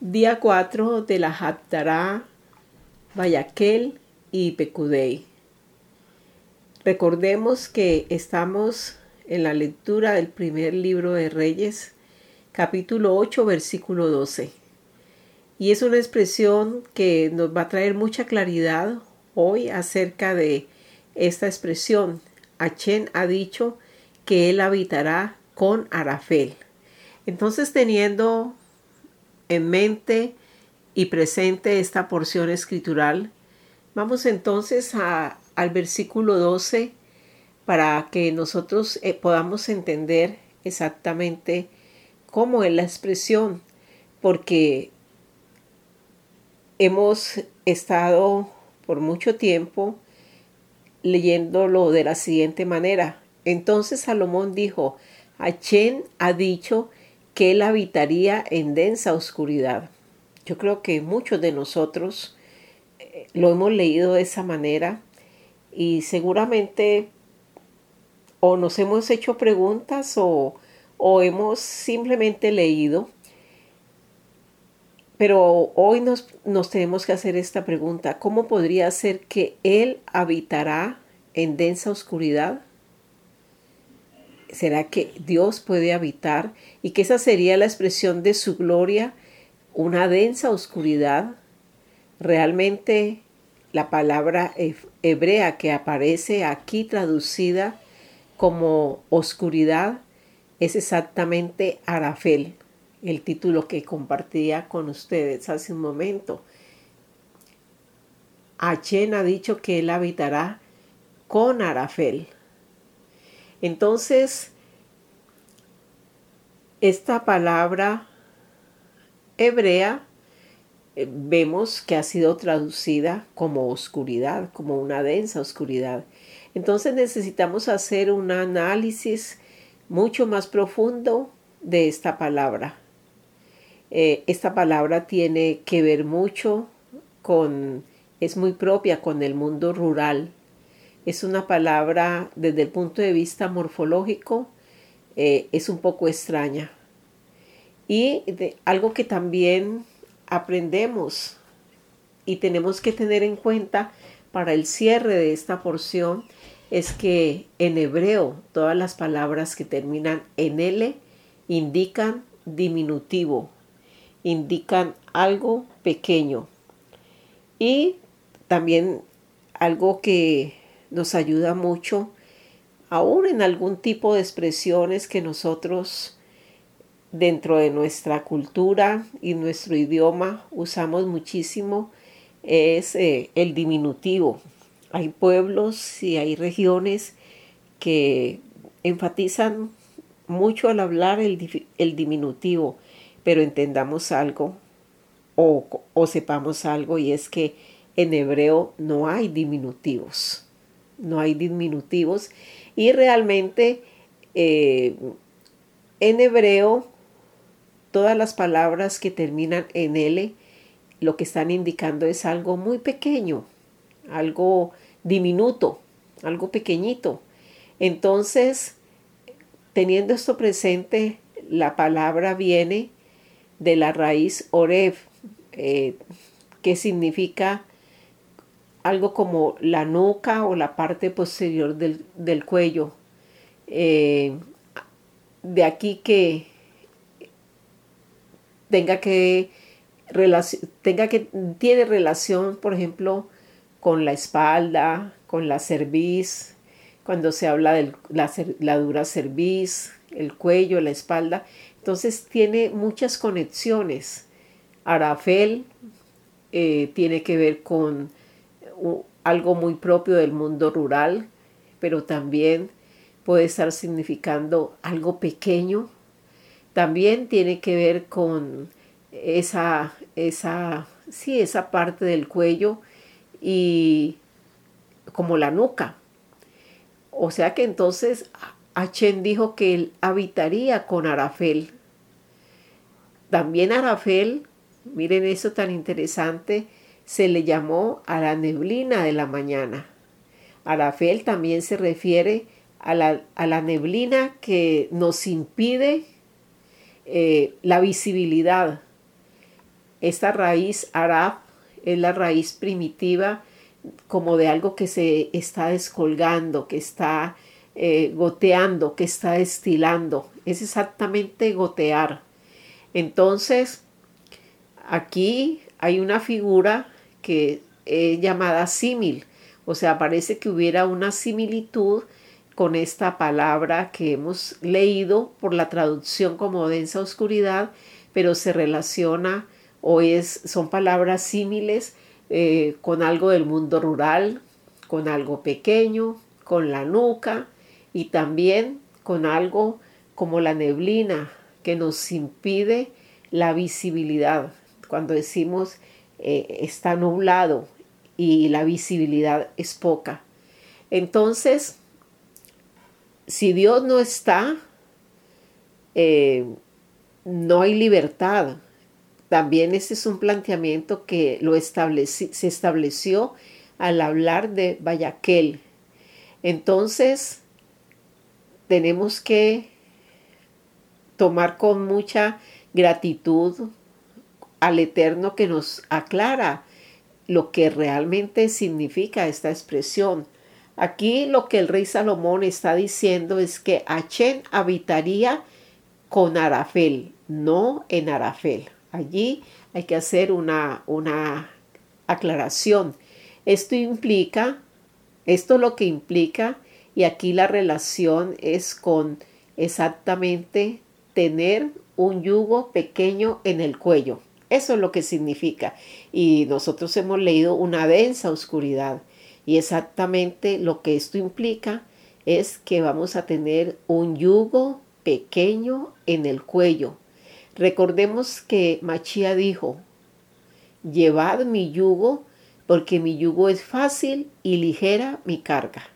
Día 4 de la Haftarah, Vayaquel y Pecudei. Recordemos que estamos en la lectura del primer libro de Reyes, capítulo 8, versículo 12. Y es una expresión que nos va a traer mucha claridad hoy acerca de esta expresión. Achen ha dicho que él habitará con Arafel. Entonces, teniendo en mente y presente esta porción escritural, vamos entonces al versículo 12 para que nosotros eh, podamos entender exactamente cómo es la expresión, porque hemos estado por mucho tiempo leyéndolo de la siguiente manera. Entonces Salomón dijo, Achen ha dicho que él habitaría en densa oscuridad. Yo creo que muchos de nosotros eh, lo hemos leído de esa manera y seguramente o nos hemos hecho preguntas o, o hemos simplemente leído. Pero hoy nos, nos tenemos que hacer esta pregunta. ¿Cómo podría ser que Él habitará en densa oscuridad? ¿Será que Dios puede habitar y que esa sería la expresión de su gloria, una densa oscuridad? Realmente la palabra hebrea que aparece aquí traducida como oscuridad es exactamente Arafel, el título que compartía con ustedes hace un momento. Achen ha dicho que él habitará con Arafel. Entonces, esta palabra hebrea eh, vemos que ha sido traducida como oscuridad, como una densa oscuridad. Entonces necesitamos hacer un análisis mucho más profundo de esta palabra. Eh, esta palabra tiene que ver mucho con, es muy propia con el mundo rural es una palabra desde el punto de vista morfológico, eh, es un poco extraña. Y algo que también aprendemos y tenemos que tener en cuenta para el cierre de esta porción es que en hebreo todas las palabras que terminan en L indican diminutivo, indican algo pequeño. Y también algo que nos ayuda mucho, aún en algún tipo de expresiones que nosotros dentro de nuestra cultura y nuestro idioma usamos muchísimo, es eh, el diminutivo. Hay pueblos y hay regiones que enfatizan mucho al hablar el, el diminutivo, pero entendamos algo o, o sepamos algo y es que en hebreo no hay diminutivos no hay diminutivos y realmente eh, en hebreo todas las palabras que terminan en L lo que están indicando es algo muy pequeño, algo diminuto, algo pequeñito. Entonces, teniendo esto presente, la palabra viene de la raíz Oreb, eh, que significa algo como la nuca o la parte posterior del, cuello. Eh, de aquí que tenga que tenga que tiene relación, por ejemplo, con la espalda, con la cerviz, cuando se habla de la, dura cerviz, el cuello, la espalda. Entonces tiene muchas conexiones. Arafel eh, tiene que ver con algo muy propio del mundo rural, pero también puede estar significando algo pequeño. También tiene que ver con esa, esa, sí, esa parte del cuello y como la nuca. O sea que entonces Achen dijo que él habitaría con Arafel. También Arafel, miren eso tan interesante, se le llamó a la neblina de la mañana. Arafel también se refiere a la, neblina que nos impide eh, la visibilidad. esta raíz arab es la raíz primitiva como de algo que se está descolgando, que está eh, goteando, que está destilando. Es exactamente gotear. Entonces, aquí hay una figura que es llamada símil, o sea, parece que hubiera una similitud con esta palabra que hemos leído por la traducción como densa oscuridad, pero se relaciona o es, son palabras símiles eh, con algo del mundo rural, con algo pequeño, con la nuca y también con algo como la neblina que nos impide la visibilidad. Cuando decimos eh, está nublado y la visibilidad es poca. Entonces, si Dios no está, eh, no hay libertad, también ese es un planteamiento que lo se estableció al hablar de Bayaquel. Entonces, tenemos que tomar con mucha gratitud al Eterno que nos aclara lo que realmente significa esta expresión. Aquí lo que el rey Salomón está diciendo es que Achen habitaría con Arafel, no en Arafel. Allí hay que hacer una, una aclaración. Esto implica, esto lo que implica, y aquí la relación es con exactamente tener un yugo pequeño en el cuello. Eso es lo que significa. Y nosotros hemos leído una densa oscuridad. Y exactamente lo que esto implica es que vamos a tener un yugo pequeño en el cuello. Recordemos que Machía dijo, llevad mi yugo porque mi yugo es fácil y ligera mi carga.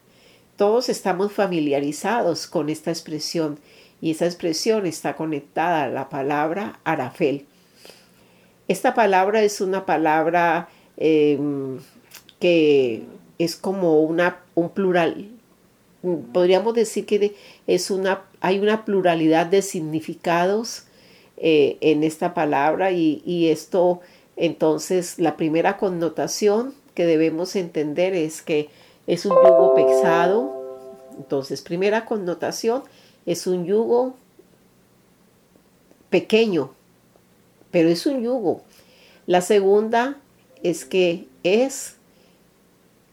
Todos estamos familiarizados con esta expresión y esa expresión está conectada a la palabra arafel. Esta palabra es una palabra em, que es como una, un plural. Podríamos decir que es una, hay una pluralidad de significados eh, en esta palabra y, esto entonces la primera connotación que debemos entender es que es un yugo pesado. Entonces, primera connotación es un yugo pequeño, pero es un yugo. La segunda es que es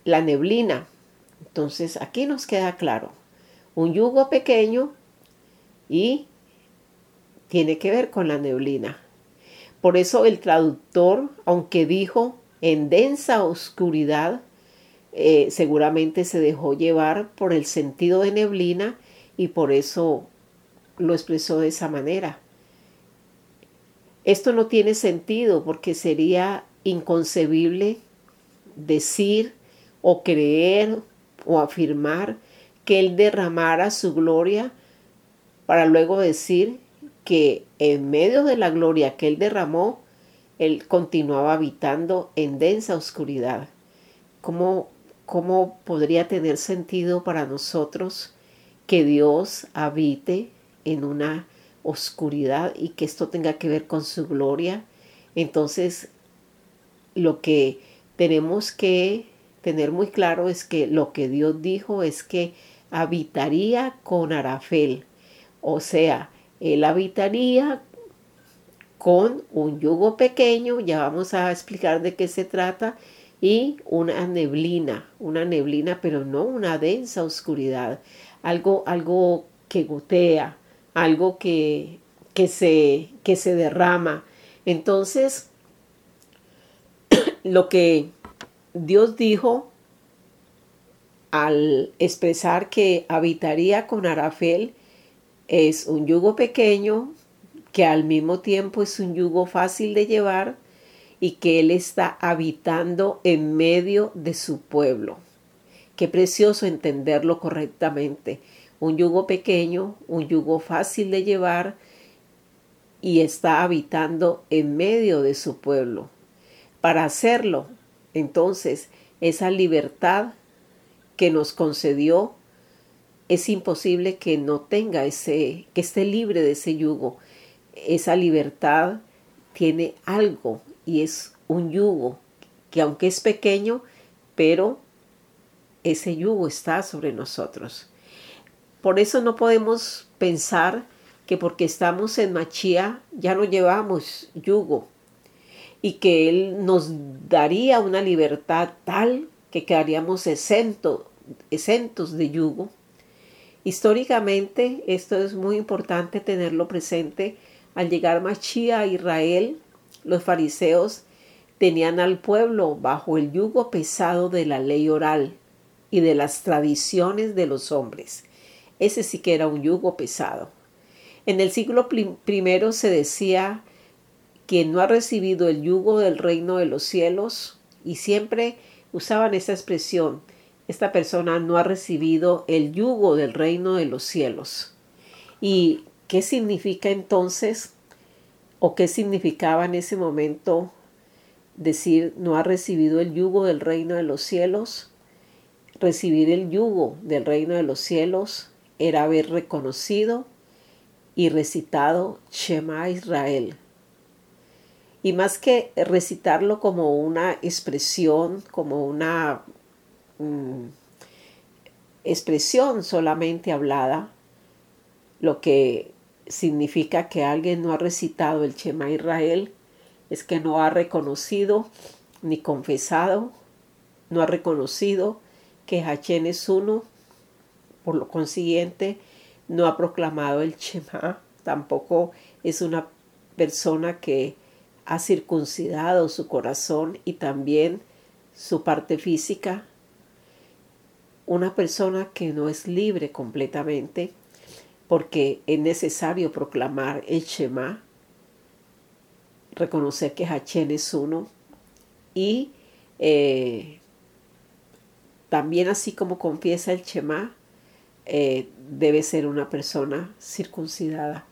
la neblina. Entonces, aquí nos queda claro, un yugo pequeño y tiene que ver con la neblina. Por eso el traductor, aunque dijo en densa oscuridad, eh, seguramente se dejó llevar por el sentido de neblina y por eso lo expresó de esa manera. Esto no tiene sentido porque sería inconcebible decir o creer o afirmar que Él derramara su gloria para luego decir que en medio de la gloria que Él derramó, Él continuaba habitando en densa oscuridad. ¿Cómo, cómo podría tener sentido para nosotros que Dios habite en una oscuridad y que esto tenga que ver con su gloria? Entonces, lo que tenemos que tener muy claro es que lo que Dios dijo es que habitaría con Arafel, o sea, él habitaría con un yugo pequeño, ya vamos a explicar de qué se trata, y una neblina, una neblina, pero no una densa oscuridad, algo, algo que gotea, algo que, que, se, que se derrama. Entonces, lo que Dios dijo al expresar que habitaría con Arafel es un yugo pequeño que al mismo tiempo es un yugo fácil de llevar y que Él está habitando en medio de su pueblo. Qué precioso entenderlo correctamente. Un yugo pequeño, un yugo fácil de llevar y está habitando en medio de su pueblo. Para hacerlo, entonces, esa libertad que nos concedió es imposible que no tenga ese, que esté libre de ese yugo. Esa libertad tiene algo y es un yugo que aunque es pequeño, pero ese yugo está sobre nosotros. Por eso no podemos pensar que porque estamos en Machía ya no llevamos yugo y que Él nos daría una libertad tal que quedaríamos exentos de yugo. Históricamente esto es muy importante tenerlo presente. Al llegar Machía a Israel, los fariseos tenían al pueblo bajo el yugo pesado de la ley oral y de las tradiciones de los hombres. Ese sí que era un yugo pesado. En el siglo primero se decía quien no ha recibido el yugo del reino de los cielos y siempre usaban esa expresión, esta persona no ha recibido el yugo del reino de los cielos. ¿Y qué significa entonces o qué significaba en ese momento decir no ha recibido el yugo del reino de los cielos? Recibir el yugo del reino de los cielos era haber reconocido y recitado Shema Israel. Y más que recitarlo como una expresión, como una mm, expresión solamente hablada, lo que significa que alguien no ha recitado el Shema Israel es que no ha reconocido ni confesado, no ha reconocido que Hachén es uno, por lo consiguiente, no ha proclamado el Shema, tampoco es una persona que ha circuncidado su corazón y también su parte física. Una persona que no es libre completamente porque es necesario proclamar el Shema, reconocer que Hachén es uno y eh, también así como confiesa el Shema, eh, debe ser una persona circuncidada.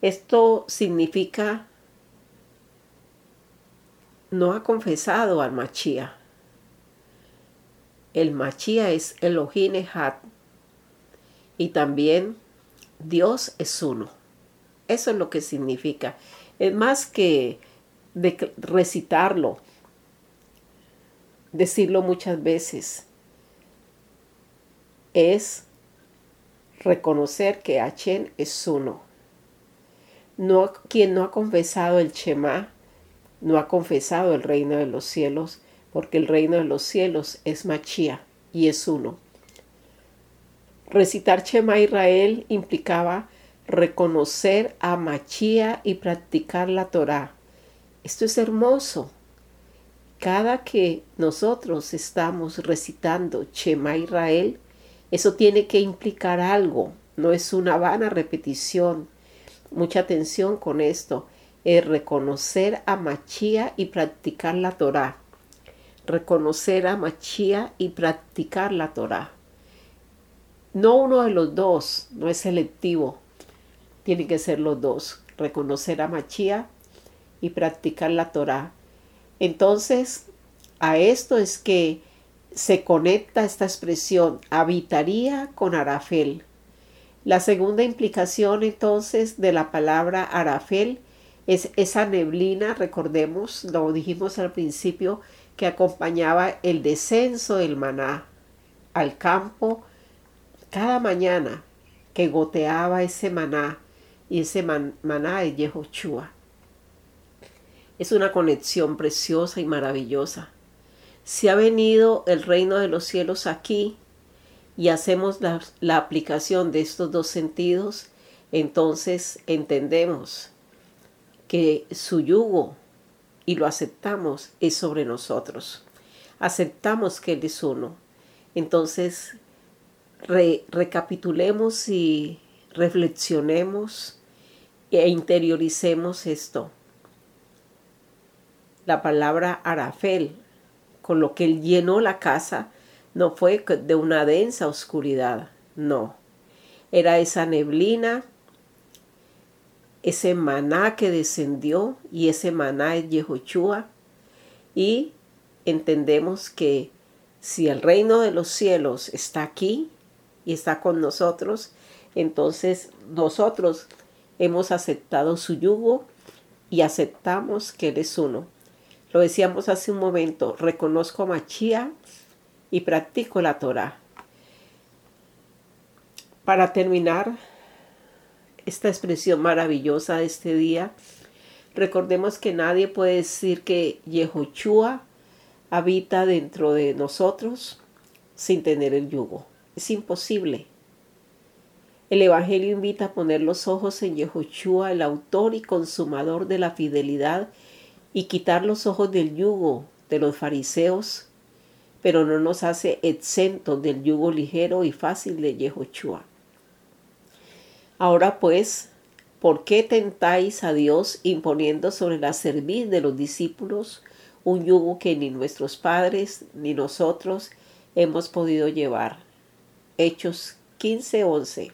Esto significa no ha confesado al Machía. El Machía es Elohim Echad y también Dios es uno. Eso es lo que significa. Es más que recitarlo, decirlo muchas veces es reconocer que Achen es uno. No, quien no ha confesado el Shema no ha confesado el reino de los cielos, porque el reino de los cielos es Machía y es uno. Recitar Shema Israel implicaba reconocer a Machía y practicar la Torá. Esto es hermoso. Cada que nosotros estamos recitando Shema Israel, eso tiene que implicar algo, no es una vana repetición. Mucha atención con esto, es reconocer a Machía y practicar la Torá. Reconocer a Machía y practicar la Torá. No uno de los dos, no es selectivo, tiene que ser los dos. Reconocer a Machía y practicar la Torá. Entonces, a esto es que se conecta esta expresión, habitaría con Arafel. La segunda implicación entonces de la palabra Arafel es esa neblina, recordemos, lo dijimos al principio, que acompañaba el descenso del maná al campo cada mañana que goteaba ese maná y ese maná de Yehoshua. Es una conexión preciosa y maravillosa si ha venido el reino de los cielos aquí y hacemos la, la aplicación de estos dos sentidos, entonces entendemos que su yugo y lo aceptamos es sobre nosotros. Aceptamos que Él es uno. Entonces, recapitulemos y reflexionemos e interioricemos esto. La palabra arafel con lo que él llenó la casa no fue de una densa oscuridad, no. Era esa neblina, ese maná que descendió y ese maná es Yehoshua y entendemos que si el reino de los cielos está aquí y está con nosotros, entonces nosotros hemos aceptado su yugo y aceptamos que Él es uno. Lo decíamos hace un momento, reconozco a Machía y practico la Torah. Para terminar esta expresión maravillosa de este día, recordemos que nadie puede decir que Yehoshua habita dentro de nosotros sin tener el yugo. Es imposible. El Evangelio invita a poner los ojos en Yehoshua, el autor y consumador de la fidelidad, y quitar los ojos del yugo de los fariseos, pero no nos hace exentos del yugo ligero y fácil de Yehoshua. Ahora pues, ¿por qué tentáis a Dios imponiendo sobre la cerviz de los discípulos un yugo que ni nuestros padres ni nosotros hemos podido llevar? Hechos 15:11.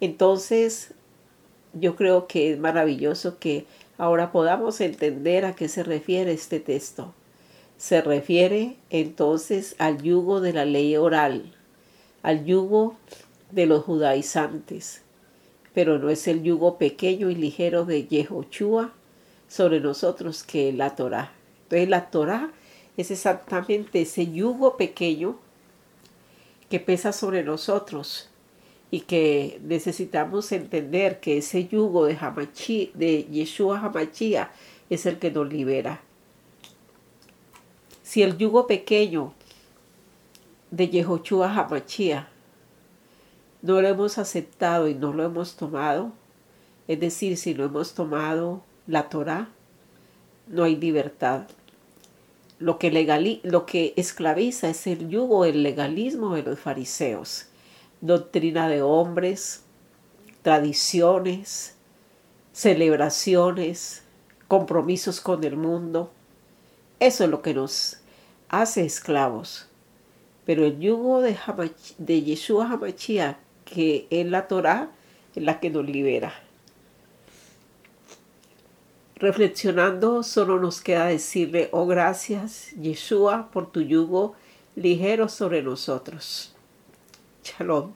Entonces, yo creo que es maravilloso que ahora podamos entender a qué se refiere este texto. Se refiere entonces al yugo de la ley oral, al yugo de los judaizantes, pero no es el yugo pequeño y ligero de Yehoshua sobre nosotros que la Torah. Entonces la Torah es exactamente ese yugo pequeño que pesa sobre nosotros y que necesitamos entender que ese yugo de, Hamachi, de Yeshua Hamachia es el que nos libera. Si el yugo pequeño de Yehoshua Hamachia no lo hemos aceptado y no lo hemos tomado, es decir, si no hemos tomado la Torah, no hay libertad. Lo que, lo que esclaviza es el yugo, el legalismo de los fariseos doctrina de hombres, tradiciones, celebraciones, compromisos con el mundo. Eso es lo que nos hace esclavos. Pero el yugo de, Yeshua Hamachia, que es la Torah, es la que nos libera. Reflexionando, solo nos queda decirle, oh gracias, Yeshua, por tu yugo ligero sobre nosotros. 乾隆。